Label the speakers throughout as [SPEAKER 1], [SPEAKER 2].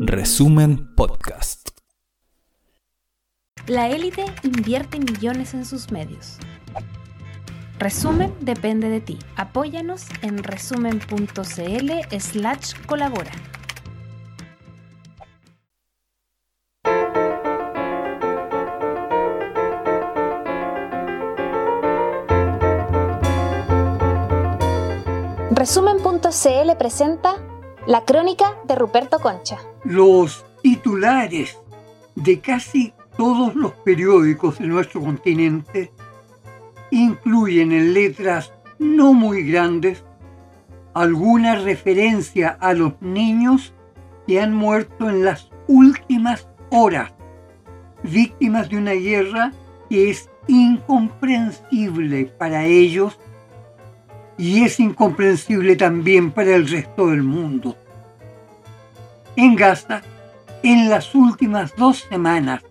[SPEAKER 1] Resumen Podcast.
[SPEAKER 2] La élite invierte millones en sus medios. Resumen depende de ti. Apóyanos en resumen.cl slash colabora. Resumen.cl presenta la crónica de Ruperto Concha.
[SPEAKER 3] Los titulares de casi todos los periódicos de nuestro continente incluyen en letras no muy grandes alguna referencia a los niños que han muerto en las últimas horas, víctimas de una guerra que es incomprensible para ellos y es incomprensible también para el resto del mundo. En Gaza, en las últimas dos semanas,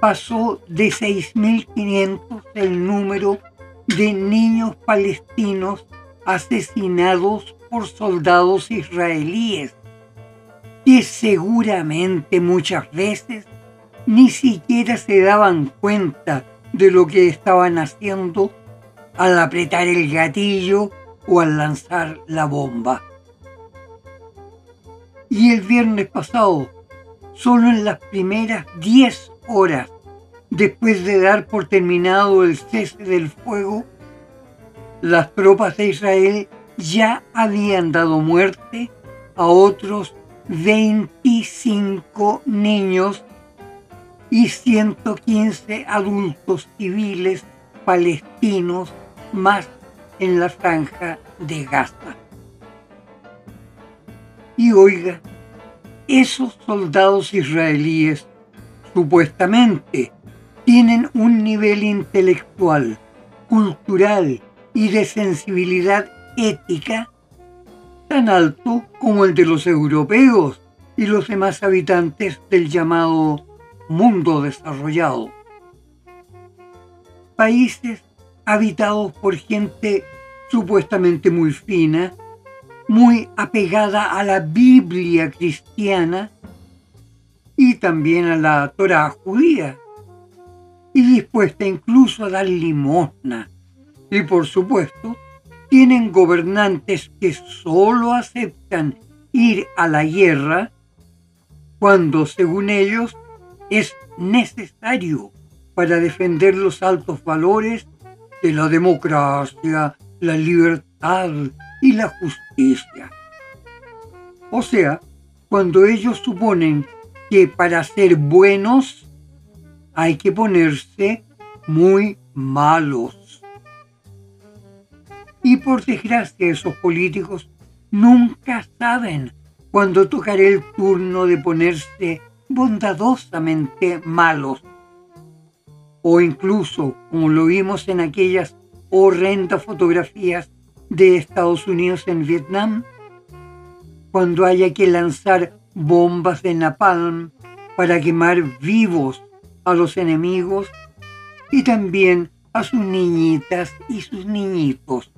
[SPEAKER 3] pasó de 6.500 el número de niños palestinos asesinados por soldados israelíes, que seguramente muchas veces ni siquiera se daban cuenta de lo que estaban haciendo al apretar el gatillo o al lanzar la bomba. Y el viernes pasado, solo en las primeras 10 horas después de dar por terminado el cese del fuego, las tropas de Israel ya habían dado muerte a otros 25 niños y 115 adultos civiles palestinos más en la franja de Gaza. Y oiga, esos soldados israelíes supuestamente tienen un nivel intelectual, cultural y de sensibilidad ética tan alto como el de los europeos y los demás habitantes del llamado mundo desarrollado. Países habitados por gente supuestamente muy fina, muy apegada a la Biblia cristiana y también a la Torah judía, y dispuesta incluso a dar limosna. Y por supuesto, tienen gobernantes que solo aceptan ir a la guerra cuando, según ellos, es necesario para defender los altos valores de la democracia, la libertad y la justicia. O sea, cuando ellos suponen que para ser buenos hay que ponerse muy malos. Y por desgracia esos políticos nunca saben cuándo tocará el turno de ponerse bondadosamente malos o incluso, como lo vimos en aquellas horrendas fotografías de Estados Unidos en Vietnam, cuando haya que lanzar bombas de napalm para quemar vivos a los enemigos y también a sus niñitas y sus niñitos.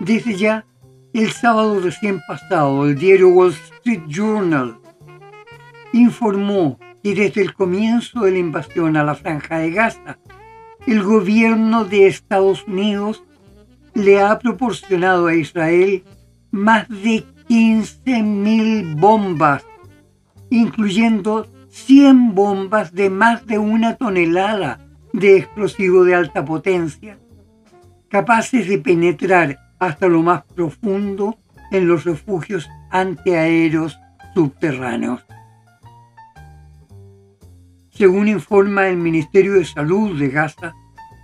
[SPEAKER 3] Desde ya, el sábado recién pasado, el diario Wall Street Journal informó y desde el comienzo de la invasión a la franja de Gaza, el gobierno de Estados Unidos le ha proporcionado a Israel más de 15.000 bombas, incluyendo 100 bombas de más de una tonelada de explosivo de alta potencia, capaces de penetrar hasta lo más profundo en los refugios antiaéreos subterráneos. Según informa el Ministerio de Salud de Gaza,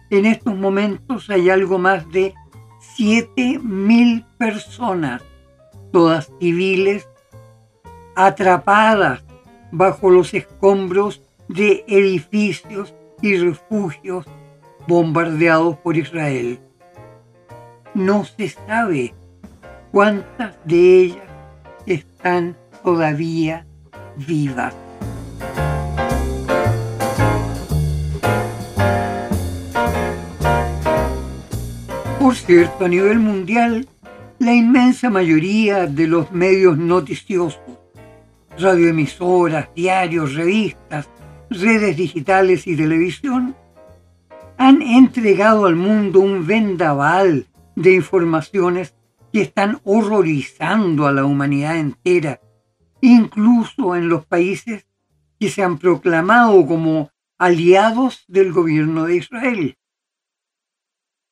[SPEAKER 3] en estos momentos hay algo más de 7.000 personas, todas civiles, atrapadas bajo los escombros de edificios y refugios bombardeados por Israel. No se sabe cuántas de ellas están todavía vivas. Por cierto, a nivel mundial, la inmensa mayoría de los medios noticiosos, radioemisoras, diarios, revistas, redes digitales y televisión, han entregado al mundo un vendaval de informaciones que están horrorizando a la humanidad entera, incluso en los países que se han proclamado como aliados del gobierno de Israel.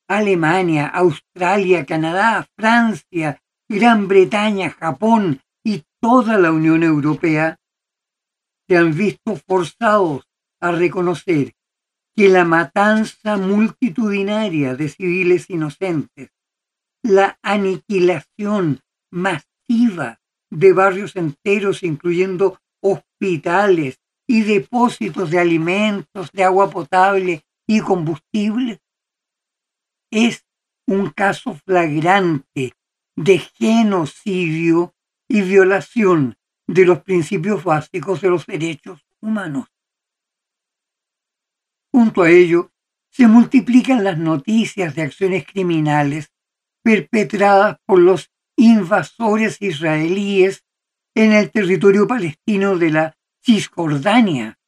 [SPEAKER 3] Alemania, Australia, Canadá, Francia, Gran Bretaña, Japón y toda la Unión Europea se han visto forzados a reconocer que la matanza multitudinaria de civiles inocentes, la aniquilación masiva de barrios enteros, incluyendo hospitales y depósitos de alimentos, de agua potable y combustible, es un caso flagrante de genocidio y violación de los principios básicos de los derechos humanos. Junto a ello, se multiplican las noticias de acciones criminales perpetradas por los invasores israelíes en el territorio palestino de la Cisjordania,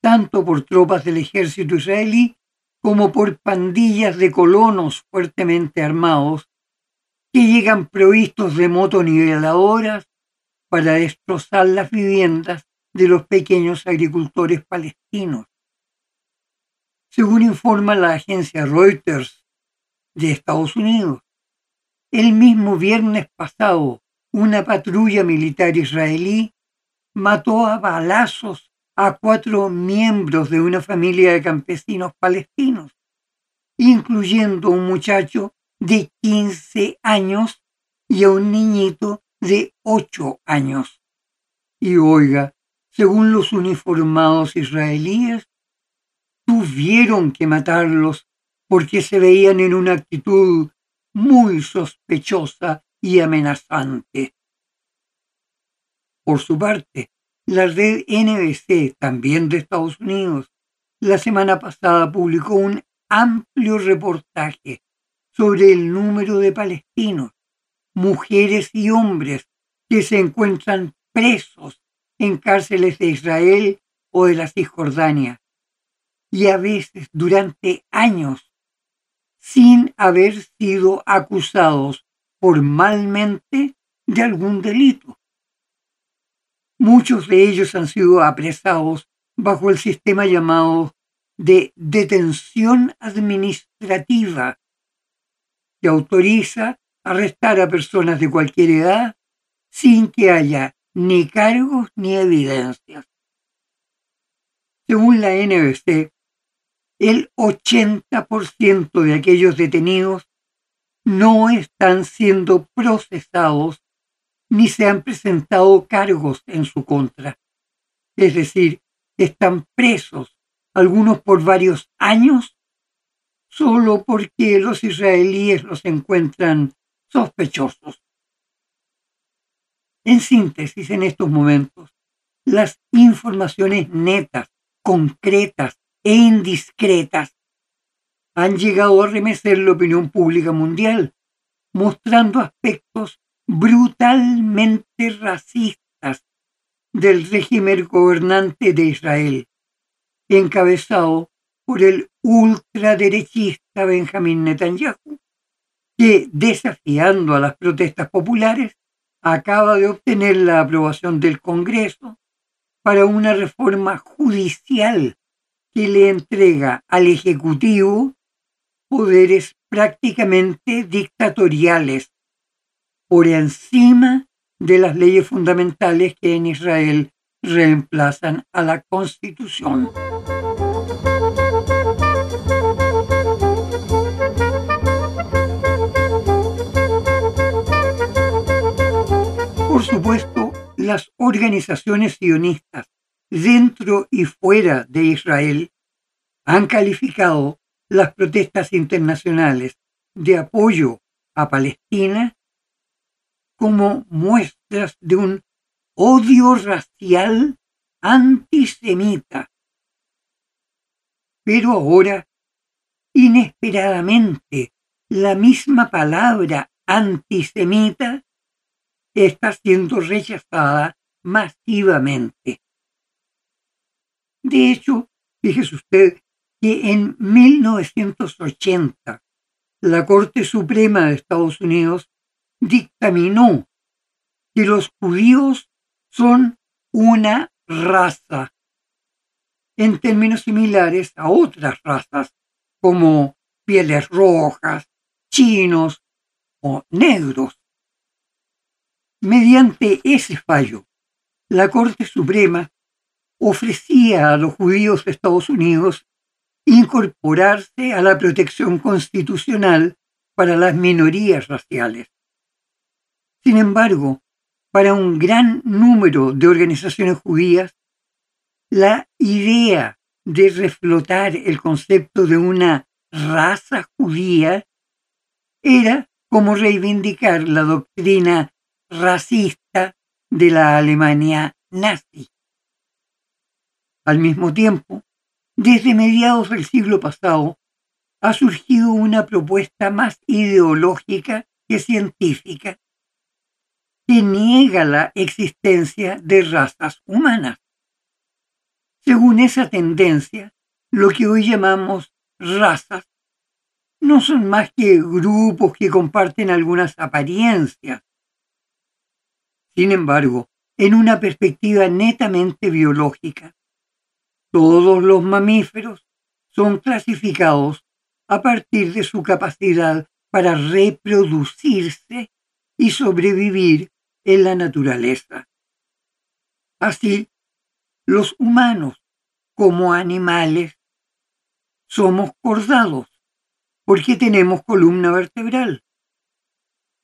[SPEAKER 3] tanto por tropas del ejército israelí como por pandillas de colonos fuertemente armados que llegan provistos de motoniveladoras para destrozar las viviendas de los pequeños agricultores palestinos. Según informa la agencia Reuters de Estados Unidos, el mismo viernes pasado una patrulla militar israelí mató a balazos a cuatro miembros de una familia de campesinos palestinos, incluyendo un muchacho de 15 años y a un niñito de 8 años. Y oiga, según los uniformados israelíes, tuvieron que matarlos porque se veían en una actitud muy sospechosa y amenazante. Por su parte, la red NBC, también de Estados Unidos, la semana pasada publicó un amplio reportaje sobre el número de palestinos, mujeres y hombres que se encuentran presos en cárceles de Israel o de la Cisjordania, y a veces durante años, sin haber sido acusados formalmente de algún delito. Muchos de ellos han sido apresados bajo el sistema llamado de detención administrativa, que autoriza arrestar a personas de cualquier edad sin que haya ni cargos ni evidencias. Según la NBC, el 80% de aquellos detenidos no están siendo procesados ni se han presentado cargos en su contra. Es decir, están presos, algunos por varios años, solo porque los israelíes los encuentran sospechosos. En síntesis, en estos momentos, las informaciones netas, concretas e indiscretas han llegado a remecer la opinión pública mundial, mostrando aspectos brutalmente racistas del régimen gobernante de Israel, encabezado por el ultraderechista Benjamín Netanyahu, que, desafiando a las protestas populares, acaba de obtener la aprobación del Congreso para una reforma judicial que le entrega al Ejecutivo poderes prácticamente dictatoriales por encima de las leyes fundamentales que en Israel reemplazan a la Constitución. Por supuesto, las organizaciones sionistas dentro y fuera de Israel han calificado las protestas internacionales de apoyo a Palestina como muestras de un odio racial antisemita. Pero ahora, inesperadamente, la misma palabra antisemita está siendo rechazada masivamente. De hecho, fíjese usted que en 1980 la Corte Suprema de Estados Unidos dictaminó que los judíos son una raza en términos similares a otras razas como pieles rojas, chinos o negros. Mediante ese fallo, la Corte Suprema ofrecía a los judíos de Estados Unidos incorporarse a la protección constitucional para las minorías raciales. Sin embargo, para un gran número de organizaciones judías, la idea de reflotar el concepto de una raza judía era como reivindicar la doctrina racista de la Alemania nazi. Al mismo tiempo, desde mediados del siglo pasado, ha surgido una propuesta más ideológica que científica que niega la existencia de razas humanas. Según esa tendencia, lo que hoy llamamos razas no son más que grupos que comparten algunas apariencias. Sin embargo, en una perspectiva netamente biológica, todos los mamíferos son clasificados a partir de su capacidad para reproducirse y sobrevivir en la naturaleza. Así, los humanos, como animales, somos cordados porque tenemos columna vertebral.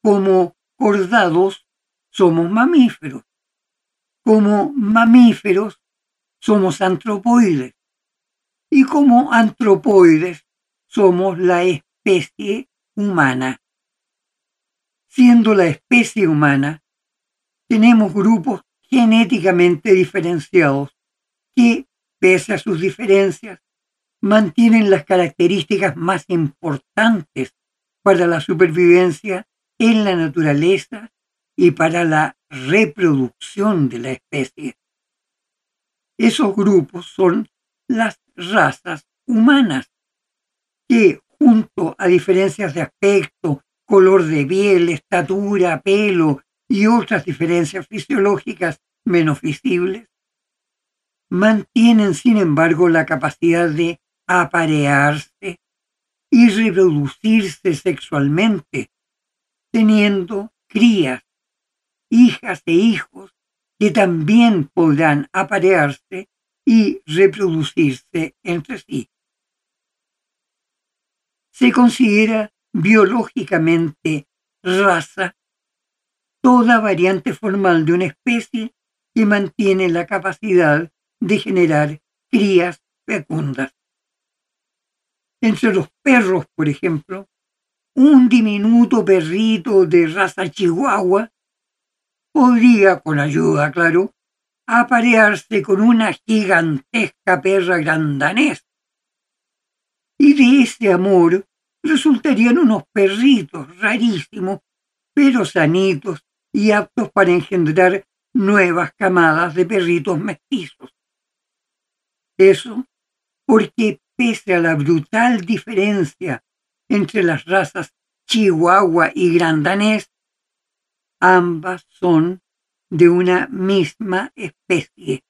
[SPEAKER 3] Como cordados, somos mamíferos. Como mamíferos, somos antropoides. Y como antropoides, somos la especie humana. Siendo la especie humana, tenemos grupos genéticamente diferenciados que, pese a sus diferencias, mantienen las características más importantes para la supervivencia en la naturaleza y para la reproducción de la especie. Esos grupos son las razas humanas, que junto a diferencias de aspecto, color de piel, estatura, pelo y otras diferencias fisiológicas menos visibles, mantienen sin embargo la capacidad de aparearse y reproducirse sexualmente, teniendo crías, hijas e hijos que también podrán aparearse y reproducirse entre sí. Se considera biológicamente raza toda variante formal de una especie que mantiene la capacidad de generar crías fecundas. Entre los perros, por ejemplo, un diminuto perrito de raza chihuahua podría, con ayuda, claro, aparearse con una gigantesca perra grandanés. Y de ese amor resultarían unos perritos rarísimos, pero sanitos y aptos para engendrar nuevas camadas de perritos mestizos. Eso porque pese a la brutal diferencia entre las razas chihuahua y grandanés, ambas son de una misma especie.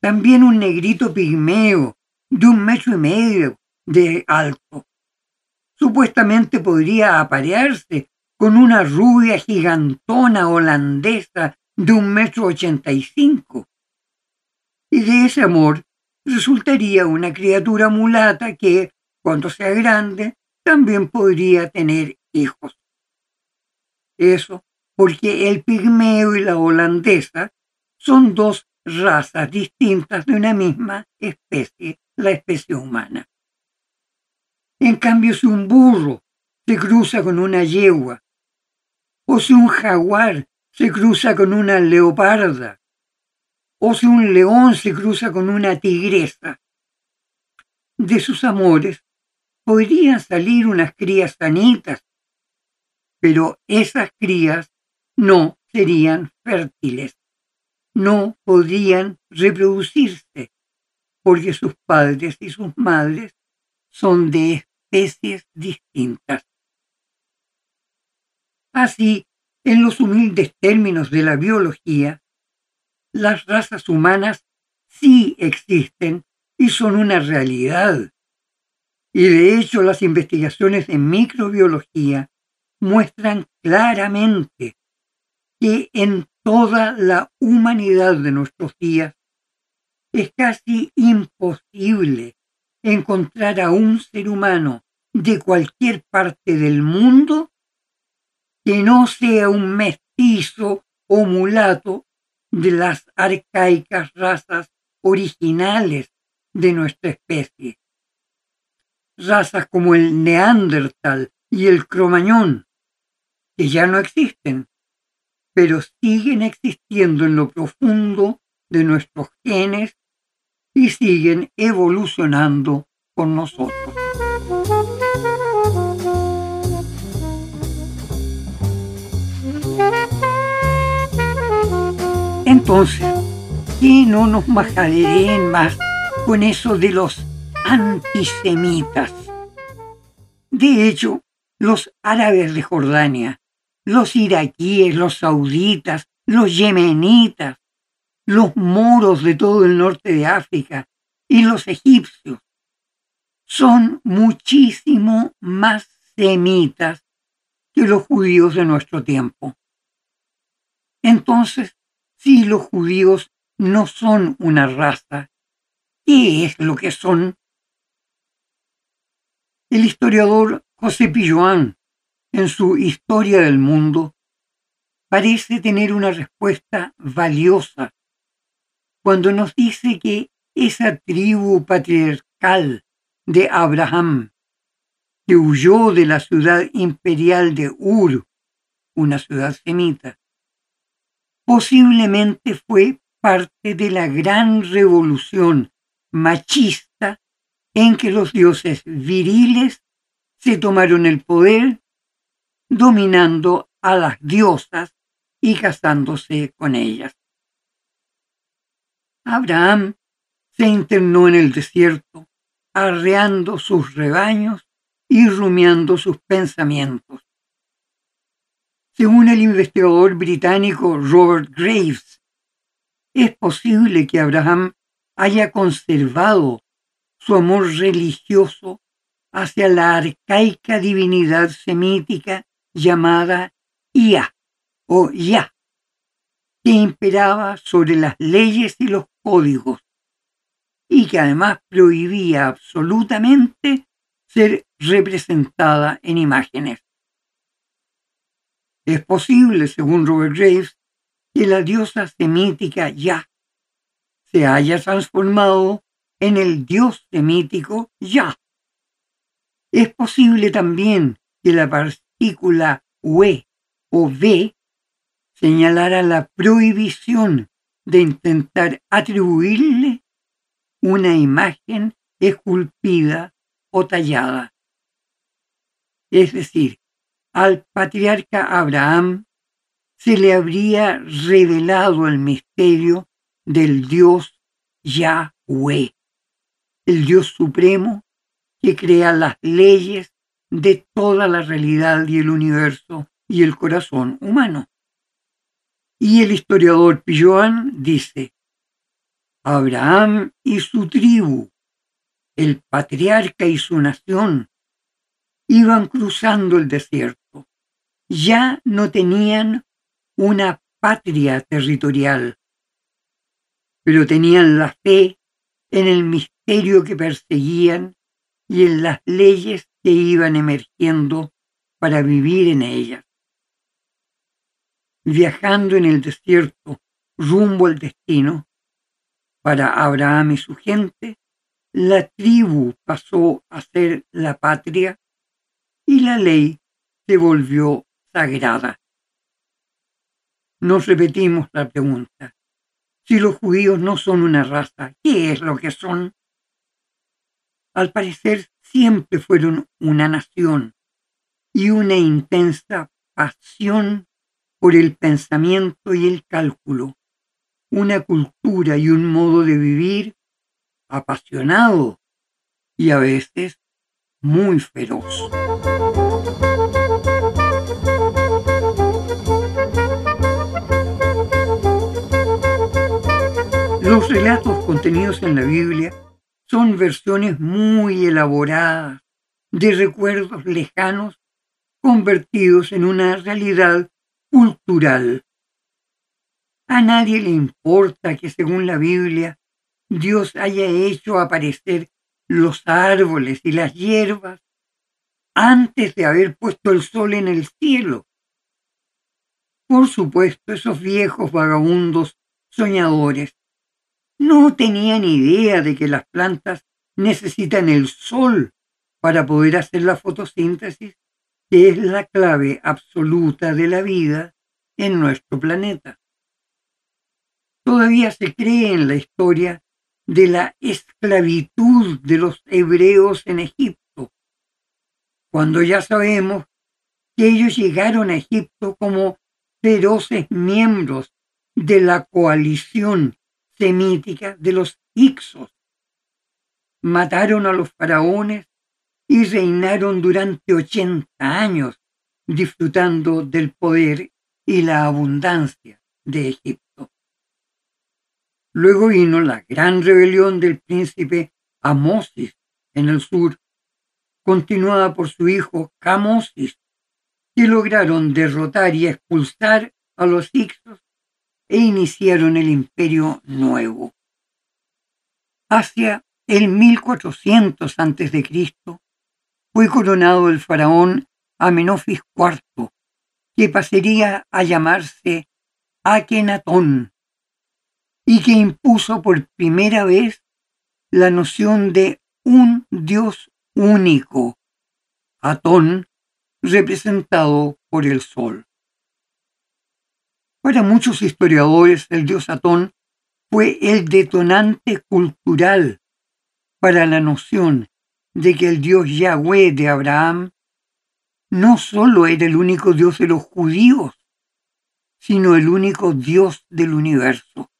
[SPEAKER 3] También un negrito pigmeo de un metro y medio de alto. Supuestamente podría aparearse con una rubia gigantona holandesa de un metro ochenta y cinco. Y de ese amor resultaría una criatura mulata que, cuando sea grande, también podría tener hijos. Eso porque el pigmeo y la holandesa son dos razas distintas de una misma especie, la especie humana. En cambio, si un burro se cruza con una yegua, o si un jaguar se cruza con una leoparda, o si un león se cruza con una tigresa, de sus amores podrían salir unas crías sanitas pero esas crías no serían fértiles, no podrían reproducirse, porque sus padres y sus madres son de especies distintas. Así, en los humildes términos de la biología, las razas humanas sí existen y son una realidad. Y de hecho las investigaciones en microbiología muestran claramente que en toda la humanidad de nuestros días es casi imposible encontrar a un ser humano de cualquier parte del mundo que no sea un mestizo o mulato de las arcaicas razas originales de nuestra especie. Razas como el neandertal y el cromañón, que ya no existen, pero siguen existiendo en lo profundo de nuestros genes y siguen evolucionando con nosotros. Entonces, ¿qué no nos majaderen más con eso de los antisemitas? De hecho, los árabes de Jordania, los iraquíes, los sauditas, los yemenitas, los moros de todo el norte de África y los egipcios son muchísimo más semitas que los judíos de nuestro tiempo. Entonces, si los judíos no son una raza, ¿qué es lo que son? El historiador José Pilloán, en su Historia del Mundo, parece tener una respuesta valiosa cuando nos dice que esa tribu patriarcal de Abraham, que huyó de la ciudad imperial de Ur, una ciudad semita, posiblemente fue parte de la gran revolución machista en que los dioses viriles se tomaron el poder dominando a las diosas y casándose con ellas. Abraham se internó en el desierto, arreando sus rebaños y rumiando sus pensamientos. Según el investigador británico Robert Graves, es posible que Abraham haya conservado su amor religioso hacia la arcaica divinidad semítica llamada Ia o Ya, que imperaba sobre las leyes y los códigos, y que además prohibía absolutamente ser representada en imágenes. Es posible, según Robert Graves, que la diosa semítica Ya se haya transformado en el dios semítico Ya. Es posible también que la partícula We o V señalara la prohibición de intentar atribuirle una imagen esculpida o tallada. Es decir, al patriarca Abraham se le habría revelado el misterio del Dios Yahweh, el Dios supremo que crea las leyes de toda la realidad y el universo y el corazón humano. Y el historiador Pilloan dice, Abraham y su tribu, el patriarca y su nación, iban cruzando el desierto. Ya no tenían una patria territorial, pero tenían la fe en el misterio que perseguían y en las leyes que iban emergiendo para vivir en ellas. Viajando en el desierto rumbo al destino, para Abraham y su gente, la tribu pasó a ser la patria y la ley se volvió sagrada. Nos repetimos la pregunta. Si los judíos no son una raza, ¿qué es lo que son? Al parecer siempre fueron una nación y una intensa pasión por el pensamiento y el cálculo, una cultura y un modo de vivir apasionado y a veces muy feroz. Los relatos contenidos en la Biblia son versiones muy elaboradas de recuerdos lejanos convertidos en una realidad cultural. A nadie le importa que según la Biblia Dios haya hecho aparecer los árboles y las hierbas antes de haber puesto el sol en el cielo. Por supuesto, esos viejos vagabundos soñadores no tenían idea de que las plantas necesitan el sol para poder hacer la fotosíntesis, que es la clave absoluta de la vida en nuestro planeta. Todavía se cree en la historia de la esclavitud de los hebreos en Egipto, cuando ya sabemos que ellos llegaron a Egipto como feroces miembros de la coalición semítica de los Ixos. Mataron a los faraones y reinaron durante 80 años disfrutando del poder y la abundancia de Egipto. Luego vino la gran rebelión del príncipe Amosis en el sur, continuada por su hijo Camosis, que lograron derrotar y expulsar a los Ixos e iniciaron el imperio nuevo. Hacia el 1400 a.C. fue coronado el faraón Amenofis IV, que pasaría a llamarse Akenatón y que impuso por primera vez la noción de un Dios único, Atón, representado por el sol. Para muchos historiadores, el dios Atón fue el detonante cultural para la noción de que el dios Yahweh de Abraham no solo era el único dios de los judíos, sino el único dios del universo.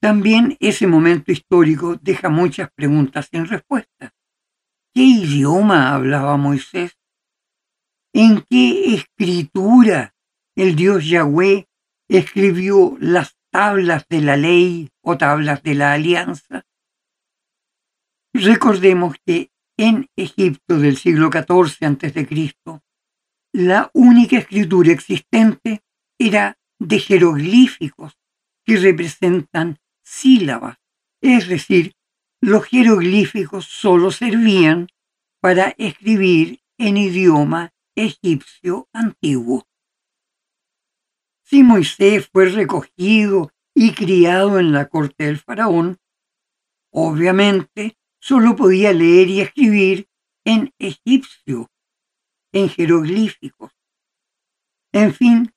[SPEAKER 3] También ese momento histórico deja muchas preguntas sin respuesta. ¿Qué idioma hablaba Moisés? ¿En qué escritura el dios Yahweh escribió las tablas de la ley o tablas de la alianza? Recordemos que en Egipto del siglo XIV a.C., la única escritura existente era de jeroglíficos que representan sílabas, es decir, los jeroglíficos solo servían para escribir en idioma egipcio antiguo. Si Moisés fue recogido y criado en la corte del faraón, obviamente solo podía leer y escribir en egipcio, en jeroglíficos. En fin,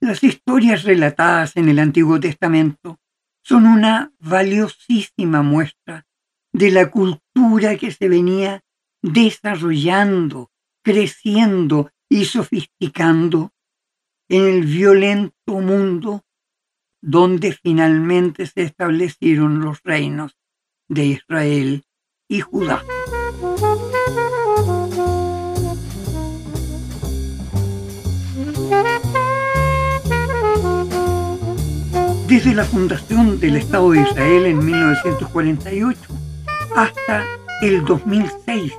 [SPEAKER 3] las historias relatadas en el Antiguo Testamento son una valiosísima muestra de la cultura que se venía desarrollando, creciendo y sofisticando en el violento mundo donde finalmente se establecieron los reinos de Israel y Judá. Desde la fundación del Estado de Israel en 1948 hasta el 2006,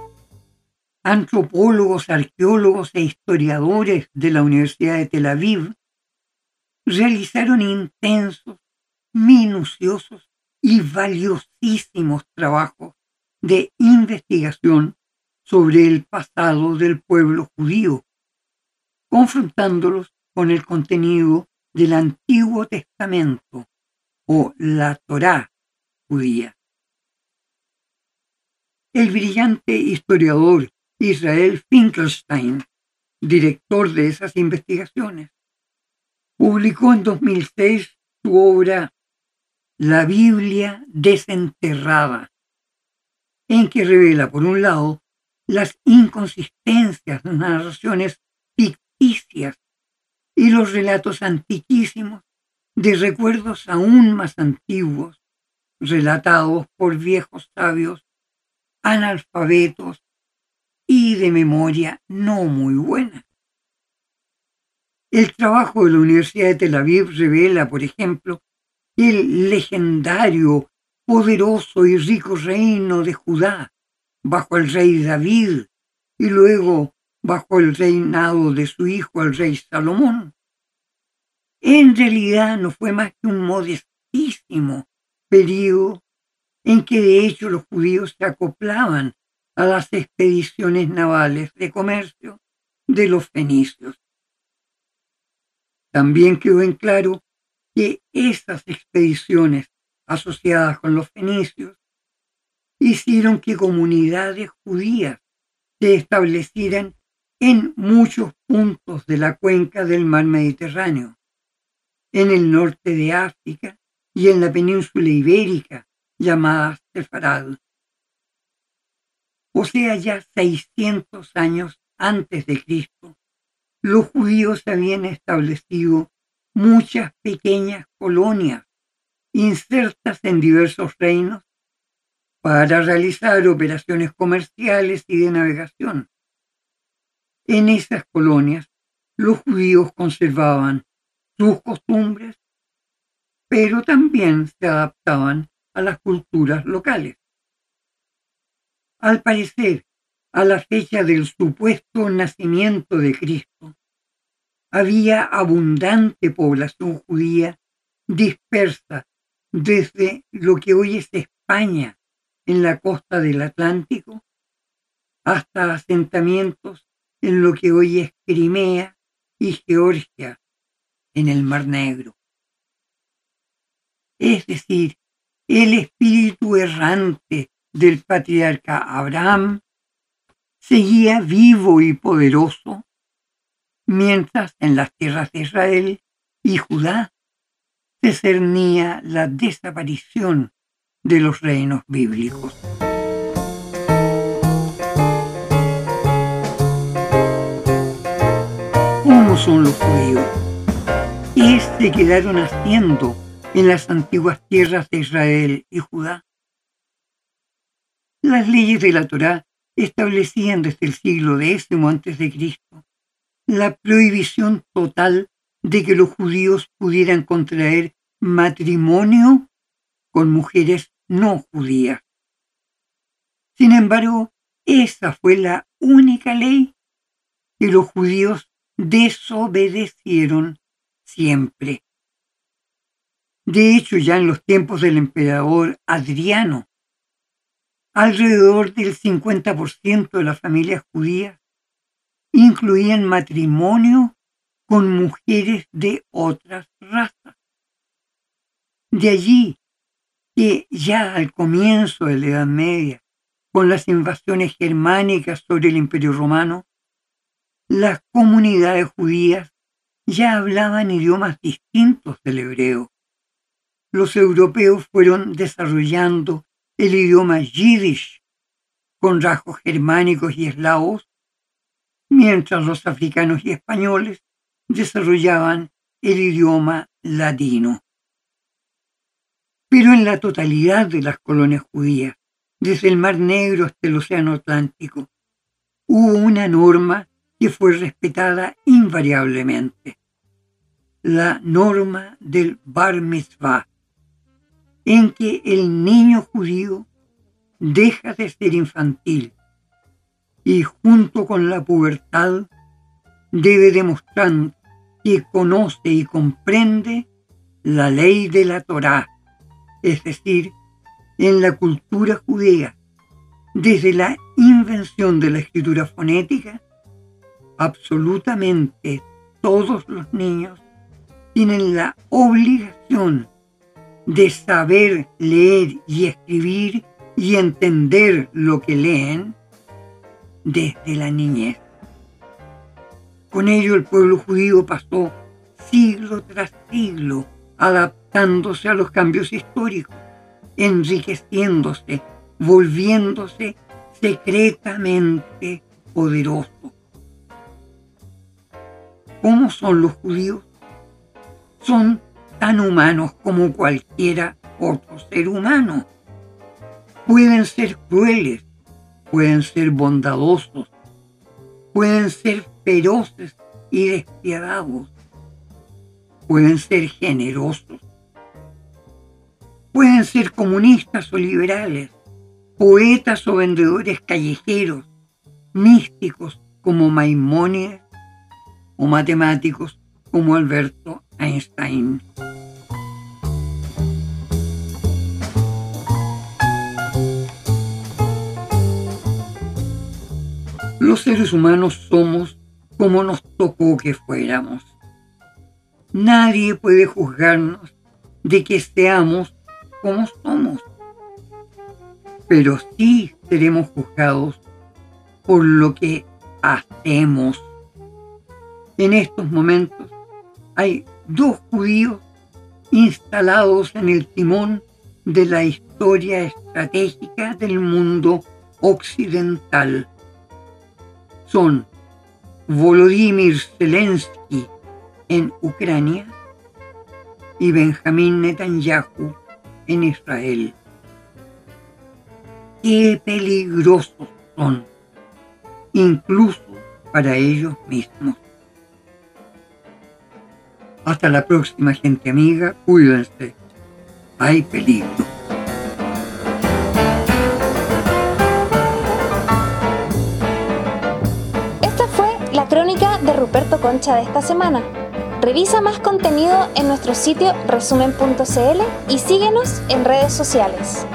[SPEAKER 3] antropólogos, arqueólogos e historiadores de la Universidad de Tel Aviv realizaron intensos, minuciosos y valiosísimos trabajos de investigación sobre el pasado del pueblo judío, confrontándolos con el contenido del Antiguo Testamento o la Torá judía. El brillante historiador Israel Finkelstein, director de esas investigaciones, publicó en 2006 su obra La Biblia desenterrada, en que revela, por un lado, las inconsistencias, las narraciones ficticias y los relatos antiquísimos de recuerdos aún más antiguos, relatados por viejos sabios, analfabetos y de memoria no muy buena. El trabajo de la Universidad de Tel Aviv revela, por ejemplo, el legendario, poderoso y rico reino de Judá bajo el rey David y luego bajo el reinado de su hijo el rey Salomón. En realidad no fue más que un modestísimo periodo en que de hecho los judíos se acoplaban a las expediciones navales de comercio de los fenicios. También quedó en claro que esas expediciones asociadas con los fenicios hicieron que comunidades judías se establecieran en muchos puntos de la cuenca del mar Mediterráneo, en el norte de África y en la península ibérica llamada Sefarad. O sea, ya 600 años antes de Cristo, los judíos habían establecido muchas pequeñas colonias insertas en diversos reinos para realizar operaciones comerciales y de navegación. En esas colonias, los judíos conservaban sus costumbres, pero también se adaptaban a las culturas locales. Al parecer, a la fecha del supuesto nacimiento de Cristo, había abundante población judía dispersa desde lo que hoy es España en la costa del Atlántico hasta asentamientos en lo que hoy es Crimea y Georgia en el Mar Negro. Es decir, el espíritu errante del patriarca Abraham seguía vivo y poderoso, mientras en las tierras de Israel y Judá se cernía la desaparición de los reinos bíblicos. ¿Cómo son los judíos? ¿Qué se quedaron haciendo en las antiguas tierras de Israel y Judá? Las leyes de la Torá establecían desde el siglo X antes de Cristo la prohibición total de que los judíos pudieran contraer matrimonio con mujeres no judías. Sin embargo, esa fue la única ley que los judíos desobedecieron siempre. De hecho, ya en los tiempos del emperador Adriano, alrededor del 50% de las familias judías incluían matrimonio con mujeres de otras razas. De allí que ya al comienzo de la Edad Media, con las invasiones germánicas sobre el Imperio Romano, las comunidades judías ya hablaban idiomas distintos del hebreo. Los europeos fueron desarrollando el idioma yiddish con rasgos germánicos y eslavos, mientras los africanos y españoles desarrollaban el idioma latino. Pero en la totalidad de las colonias judías, desde el Mar Negro hasta el Océano Atlántico, hubo una norma que fue respetada invariablemente, la norma del Bar Mitzvah, en que el niño judío deja de ser infantil y junto con la pubertad debe demostrar que conoce y comprende la ley de la Torá, es decir, en la cultura judía, desde la invención de la escritura fonética, absolutamente todos los niños tienen la obligación de saber leer y escribir y entender lo que leen desde la niñez. Con ello el pueblo judío pasó siglo tras siglo adaptándose a los cambios históricos, enriqueciéndose, volviéndose secretamente poderoso. ¿Cómo son los judíos? Son tan humanos como cualquiera otro ser humano. Pueden ser crueles, pueden ser bondadosos, pueden ser feroces y despiadados, pueden ser generosos, pueden ser comunistas o liberales, poetas o vendedores callejeros, místicos como Maimónides o matemáticos como Alberto Einstein. Los seres humanos somos como nos tocó que fuéramos. Nadie puede juzgarnos de que seamos como somos, pero sí seremos juzgados por lo que hacemos. En estos momentos hay dos judíos instalados en el timón de la historia estratégica del mundo occidental. Son Volodymyr Zelensky en Ucrania y Benjamín Netanyahu en Israel. Qué peligrosos son, incluso para ellos mismos. Hasta la próxima gente amiga, cuídense, hay peligro.
[SPEAKER 2] Esta fue la crónica de Ruperto Concha de esta semana. Revisa más contenido en nuestro sitio resumen.cl y síguenos en redes sociales.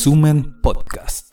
[SPEAKER 1] Resumen Podcast.